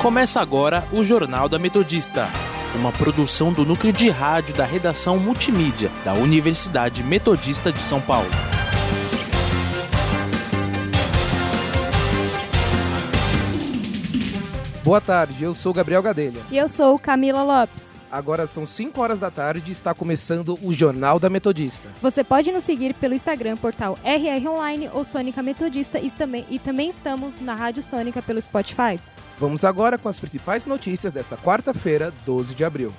Começa agora o Jornal da Metodista, uma produção do núcleo de rádio da redação multimídia da Universidade Metodista de São Paulo. Boa tarde, eu sou Gabriel Gadelha. E eu sou Camila Lopes. Agora são 5 horas da tarde e está começando o Jornal da Metodista. Você pode nos seguir pelo Instagram, portal RR Online ou Sônica Metodista e também, e também estamos na Rádio Sônica pelo Spotify. Vamos agora com as principais notícias desta quarta-feira, 12 de abril.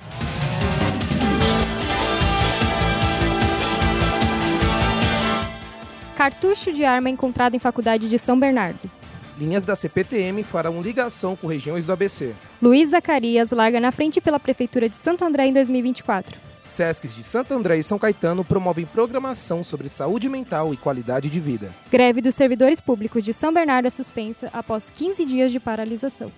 Cartucho de arma encontrado em faculdade de São Bernardo. Linhas da CPTM farão ligação com regiões do ABC. Luiz Zacarias larga na frente pela Prefeitura de Santo André em 2024. Sescs de Santo André e São Caetano promovem programação sobre saúde mental e qualidade de vida. Greve dos servidores públicos de São Bernardo é suspensa após 15 dias de paralisação.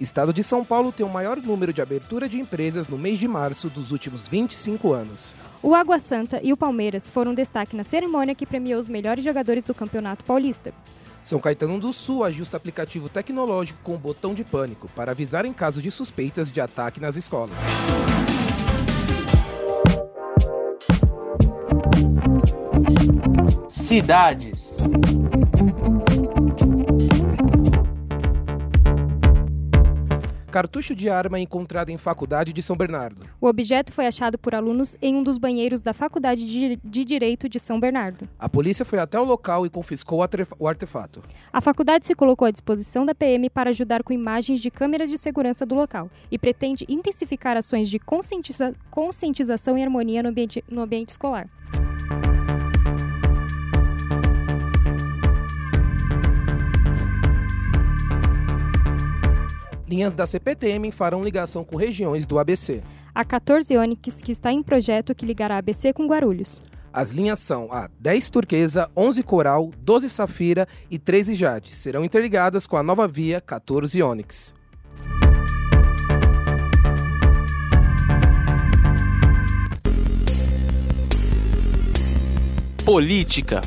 Estado de São Paulo tem o maior número de abertura de empresas no mês de março dos últimos 25 anos. O Água Santa e o Palmeiras foram destaque na cerimônia que premiou os melhores jogadores do Campeonato Paulista. São Caetano do Sul ajusta aplicativo tecnológico com botão de pânico para avisar em caso de suspeitas de ataque nas escolas. Cidades. Cartucho de arma encontrado em faculdade de São Bernardo. O objeto foi achado por alunos em um dos banheiros da Faculdade de Direito de São Bernardo. A polícia foi até o local e confiscou o artefato. A faculdade se colocou à disposição da PM para ajudar com imagens de câmeras de segurança do local e pretende intensificar ações de conscientiza- conscientização e harmonia no ambiente, no ambiente escolar. Linhas da CPTM farão ligação com regiões do ABC. A 14 Onix, que está em projeto que ligará ABC com Guarulhos. As linhas são a 10 Turquesa, 11 Coral, 12 Safira e 13 Jade. Serão interligadas com a nova via 14 Onix. Política.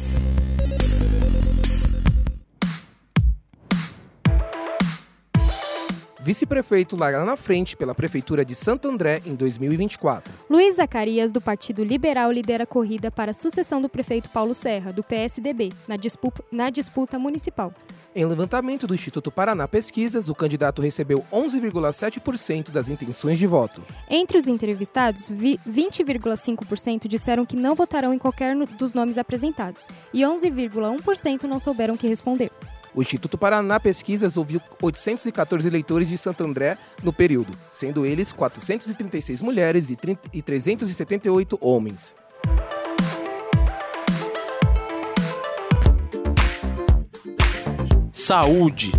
Vice-prefeito larga na frente pela Prefeitura de Santo André em 2024. Luiz Zacarias, do Partido Liberal, lidera a corrida para a sucessão do prefeito Paulo Serra, do PSDB, na disputa, na disputa municipal. Em levantamento do Instituto Paraná Pesquisas, o candidato recebeu 11,7% das intenções de voto. Entre os entrevistados, vi- 20,5% disseram que não votarão em qualquer dos nomes apresentados e 11,1% não souberam o que responder. O Instituto Paraná Pesquisas ouviu 814 eleitores de Santo André no período, sendo eles 436 mulheres e 30 e 378 homens. Saúde.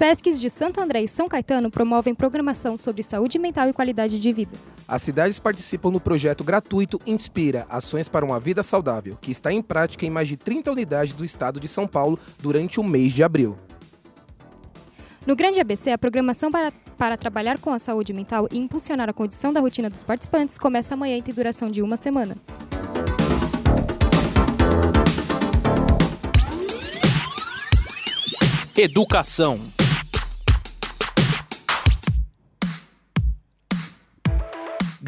Sescs de Santo André e São Caetano promovem programação sobre saúde mental e qualidade de vida. As cidades participam no projeto gratuito Inspira Ações para uma Vida Saudável, que está em prática em mais de 30 unidades do estado de São Paulo durante o mês de abril. No Grande ABC, a programação para, para trabalhar com a saúde mental e impulsionar a condição da rotina dos participantes começa amanhã e tem duração de uma semana. Educação.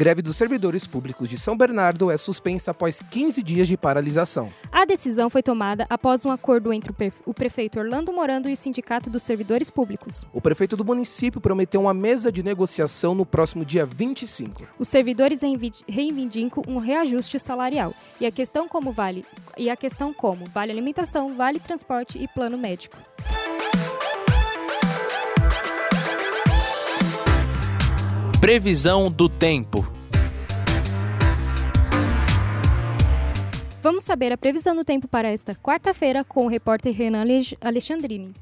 Greve dos servidores públicos de São Bernardo é suspensa após 15 dias de paralisação. A decisão foi tomada após um acordo entre o, prefeito Orlando Morando e o Sindicato dos Servidores Públicos. O prefeito do município prometeu uma mesa de negociação no próximo dia 25. Os servidores reivindi- reivindicam um reajuste salarial e a questão como vale e a questão como vale alimentação, vale transporte e plano médico. Previsão do tempo. Vamos saber a previsão do tempo para esta quarta-feira com o repórter Renan Alexandrini.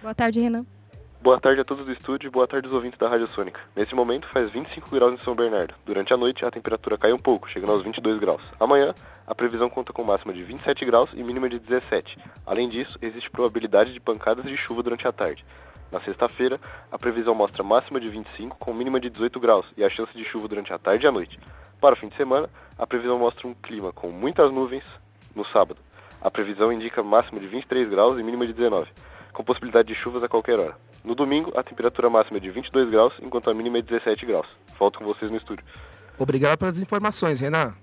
Boa tarde, Renan. Boa tarde a todos do estúdio e boa tarde aos ouvintes da Rádio Sônica. Neste momento faz 25 graus em São Bernardo. Durante a noite a temperatura cai um pouco, chegando aos 22 graus. Amanhã a previsão conta com máxima de 27 graus e mínima de 17. Além disso, existe probabilidade de pancadas de chuva durante a tarde. Na sexta-feira, a previsão mostra máxima de 25 com mínima de 18 graus e a chance de chuva durante a tarde e a noite. Para o fim de semana, a previsão mostra um clima com muitas nuvens no sábado. A previsão indica máxima de 23 graus e mínima de 19, com possibilidade de chuvas a qualquer hora. No domingo, a temperatura máxima é de 22 graus, enquanto a mínima é de 17 graus. Volto com vocês no estúdio. Obrigado pelas informações, Renan.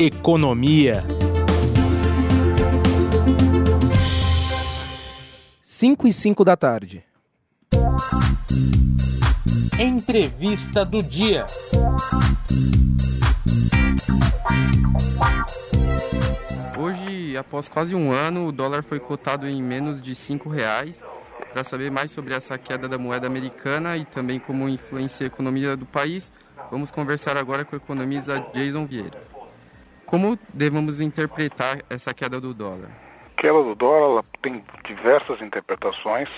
Economia. 5 e 5 da tarde. Entrevista do dia. Hoje, após quase um ano, o dólar foi cotado em menos de R$ reais. Para saber mais sobre essa queda da moeda americana e também como influencia a economia do país, vamos conversar agora com o economista Jason Vieira. Como devemos interpretar essa queda do dólar? A queda do dólar tem diversas interpretações.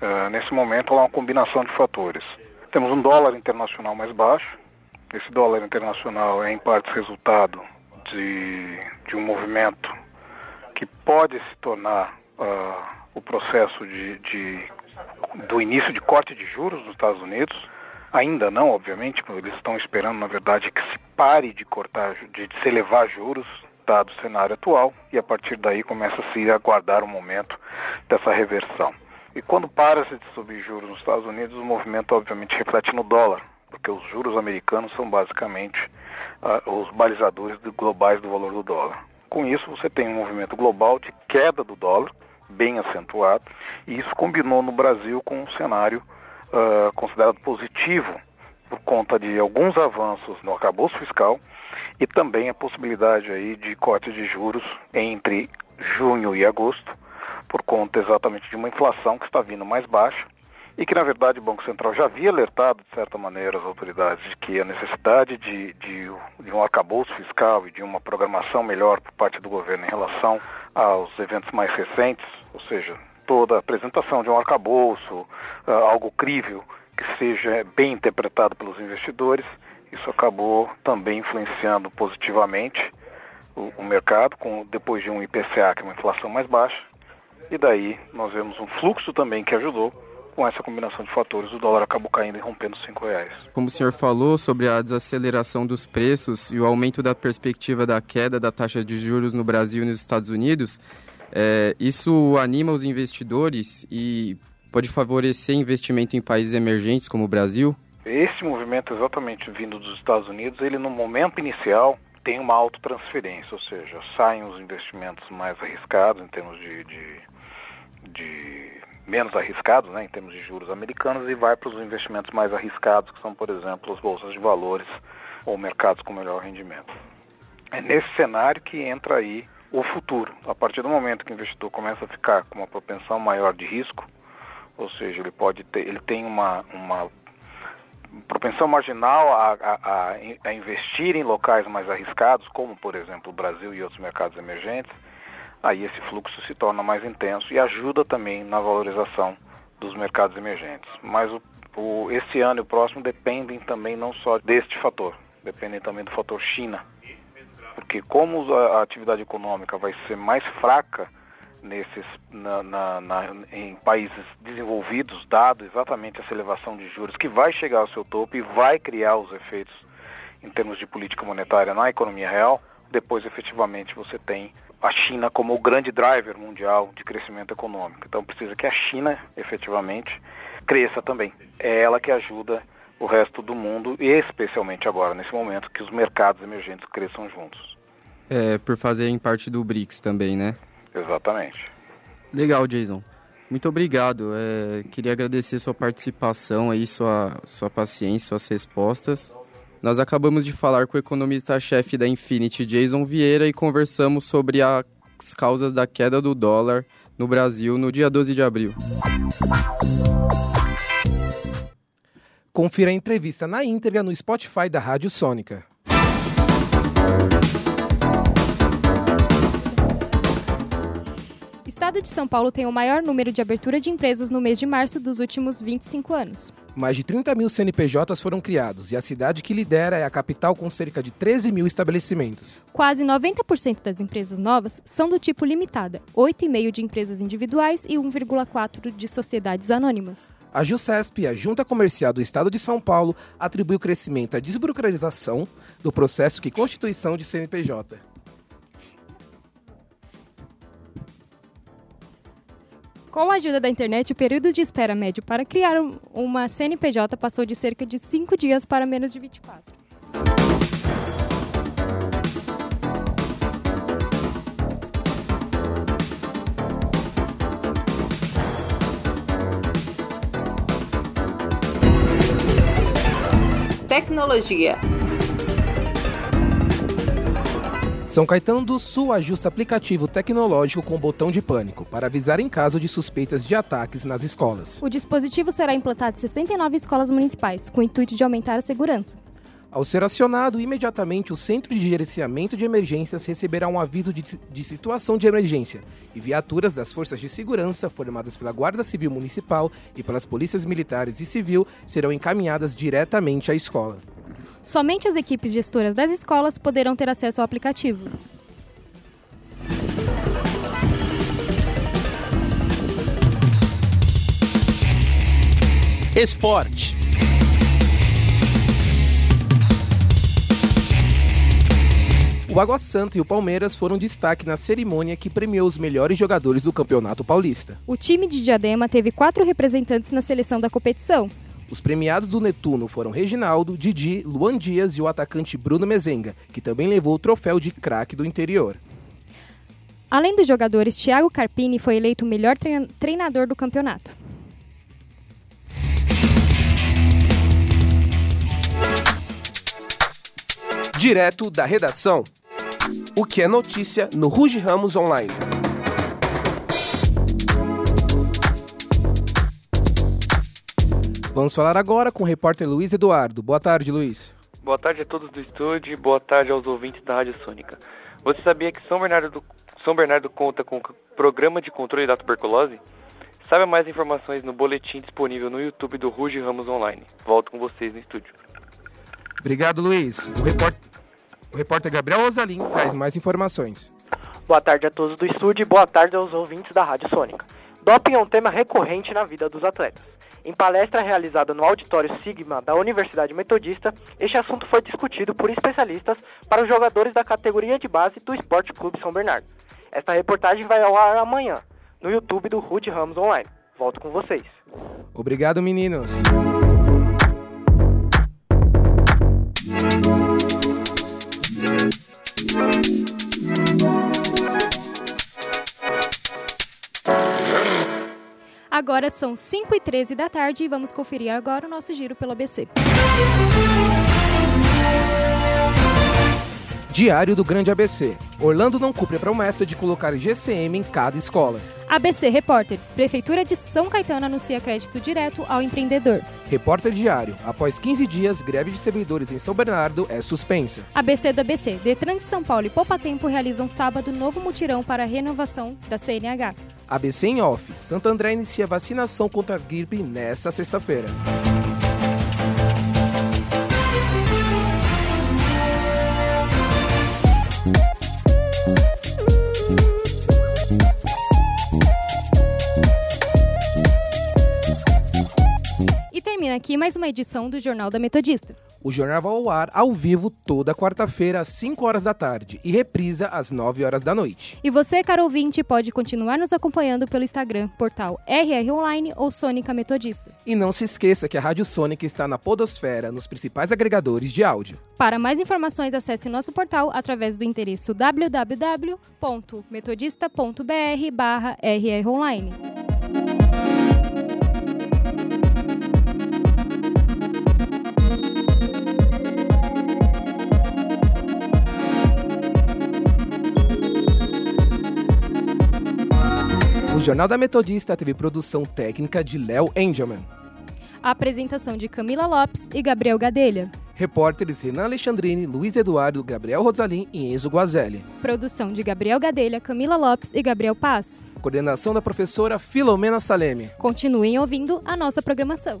Uh, nesse momento, ela é uma combinação de fatores. Temos um dólar internacional mais baixo. Esse dólar internacional é, em parte, resultado de, de um movimento que pode se tornar uh, o processo de, de, do início de corte de juros nos Estados Unidos. Ainda não, obviamente, eles estão esperando, na verdade, que se pare de cortar, de se elevar juros, dado o cenário atual, e a partir daí começa a se aguardar o momento dessa reversão. E quando para-se de subir juros nos Estados Unidos, o movimento obviamente reflete no dólar, porque os juros americanos são basicamente uh, os balizadores globais do valor do dólar. Com isso, você tem um movimento global de queda do dólar, bem acentuado, e isso combinou no Brasil com um cenário uh, considerado positivo por conta de alguns avanços no arcabouço fiscal e também a possibilidade aí de corte de juros entre junho e agosto, por conta exatamente de uma inflação que está vindo mais baixa e que, na verdade, o Banco Central já havia alertado, de certa maneira, as autoridades de que a necessidade de, de, de um arcabouço fiscal e de uma programação melhor por parte do governo em relação aos eventos mais recentes, ou seja, toda a apresentação de um arcabouço, uh, algo crível, que seja bem interpretado pelos investidores, isso acabou também influenciando positivamente o, o mercado, com, depois de um IPCA, que é uma inflação mais baixa, e daí nós vemos um fluxo também que ajudou com essa combinação de fatores, o dólar acabou caindo e rompendo os 5 reais. Como o senhor falou sobre a desaceleração dos preços e o aumento da perspectiva da queda da taxa de juros no Brasil e nos Estados Unidos, é, isso anima os investidores e pode favorecer investimento em países emergentes como o Brasil? Este movimento exatamente vindo dos Estados Unidos, ele no momento inicial tem uma autotransferência, ou seja, saem os investimentos mais arriscados em termos de, de, de menos arriscados, né, em termos de juros americanos, e vai para os investimentos mais arriscados, que são, por exemplo, as bolsas de valores ou mercados com melhor rendimento. É nesse cenário que entra aí o futuro. A partir do momento que o investidor começa a ficar com uma propensão maior de risco, ou seja, ele pode ter, ele tem uma, uma propensão marginal a, a, a, investir em locais mais arriscados, como por exemplo o Brasil e outros mercados emergentes, aí esse fluxo se torna mais intenso e ajuda também na valorização dos mercados emergentes. Mas o, o, esse ano e o próximo dependem também não só deste fator, dependem também do fator China, porque como a atividade econômica vai ser mais fraca nesses, na, na, na, em países desenvolvidos, dado exatamente essa elevação de juros que vai chegar ao seu topo e vai criar os efeitos em termos de política monetária na economia real, depois efetivamente você tem a China como o grande driver mundial de crescimento econômico. Então precisa que a China efetivamente cresça também. É ela que ajuda o resto do mundo, e especialmente agora, nesse momento, que os mercados emergentes cresçam juntos. É, por fazerem parte do BRICS também, né? Exatamente. Legal, Jason. Muito obrigado. É, queria agradecer sua participação aí, sua, sua paciência, suas respostas. Nós acabamos de falar com o economista-chefe da Infinity, Jason Vieira, e conversamos sobre as causas da queda do dólar no Brasil no dia 12 de abril. Confira a entrevista na íntegra no Spotify da Rádio Sônica. Estado de São Paulo tem o maior número de abertura de empresas no mês de março dos últimos 25 anos. Mais de 30 mil CNPJs foram criados e a cidade que lidera é a capital com cerca de 13 mil estabelecimentos. Quase 90% das empresas novas são do tipo limitada, 8,5% de empresas individuais e 1,4% de sociedades anônimas. A JUSCESP, a Junta Comercial do Estado de São Paulo, atribuiu crescimento à desburocratização do processo que constituição de CNPJ. Com a ajuda da internet, o período de espera médio para criar um- uma CNPJ passou de cerca de 5 dias para menos de 24. Tecnologia. São Caetano do Sul ajusta aplicativo tecnológico com botão de pânico para avisar em caso de suspeitas de ataques nas escolas. O dispositivo será implantado em 69 escolas municipais, com o intuito de aumentar a segurança. Ao ser acionado, imediatamente o Centro de Gerenciamento de Emergências receberá um aviso de, de situação de emergência e viaturas das Forças de Segurança, formadas pela Guarda Civil Municipal e pelas Polícias Militares e Civil, serão encaminhadas diretamente à escola. Somente as equipes gestoras das escolas poderão ter acesso ao aplicativo. Esporte. O Água Santa e o Palmeiras foram destaque na cerimônia que premiou os melhores jogadores do Campeonato Paulista. O time de Diadema teve quatro representantes na seleção da competição. Os premiados do Netuno foram Reginaldo, Didi, Luan Dias e o atacante Bruno Mezenga, que também levou o troféu de craque do interior. Além dos jogadores, Thiago Carpini foi eleito o melhor treina- treinador do campeonato. Direto da redação. O que é notícia no Ruge Ramos Online. Vamos falar agora com o repórter Luiz Eduardo. Boa tarde, Luiz. Boa tarde a todos do estúdio e boa tarde aos ouvintes da Rádio Sônica. Você sabia que São Bernardo, do- São Bernardo conta com o programa de controle da tuberculose? Saiba mais informações no boletim disponível no YouTube do Ruge Ramos Online. Volto com vocês no estúdio. Obrigado, Luiz. O repórter, o repórter Gabriel Osalim traz mais informações. Boa tarde a todos do estúdio e boa tarde aos ouvintes da Rádio Sônica. Doping é um tema recorrente na vida dos atletas. Em palestra realizada no Auditório Sigma da Universidade Metodista, este assunto foi discutido por especialistas para os jogadores da categoria de base do Esporte Clube São Bernardo. Esta reportagem vai ao ar amanhã, no YouTube do Rude Ramos Online. Volto com vocês. Obrigado, meninos. Agora são 5 e 13 da tarde e vamos conferir agora o nosso giro pelo ABC. Diário do Grande ABC. Orlando não cumpre a promessa de colocar GCM em cada escola. ABC Repórter. Prefeitura de São Caetano anuncia crédito direto ao empreendedor. Repórter Diário. Após 15 dias, greve de servidores em São Bernardo é suspensa. ABC do ABC. Detran de São Paulo e Poupa Tempo realizam sábado novo mutirão para a renovação da CNH. ABC em off. Santo André inicia vacinação contra a gripe nesta sexta-feira. Termina aqui mais uma edição do Jornal da Metodista. O jornal vai ao ar ao vivo toda quarta-feira às 5 horas da tarde e reprisa às 9 horas da noite. E você, caro ouvinte, pode continuar nos acompanhando pelo Instagram, portal RR Online ou Sônica Metodista. E não se esqueça que a Rádio Sônica está na Podosfera, nos principais agregadores de áudio. Para mais informações, acesse nosso portal através do endereço www.metodista.br Jornal da Metodista teve produção técnica de Léo Engelman. A apresentação de Camila Lopes e Gabriel Gadelha. Repórteres Renan Alexandrini, Luiz Eduardo, Gabriel Rosalim e Enzo Guazelli. Produção de Gabriel Gadelha, Camila Lopes e Gabriel Paz. Coordenação da professora Filomena Saleme. Continuem ouvindo a nossa programação.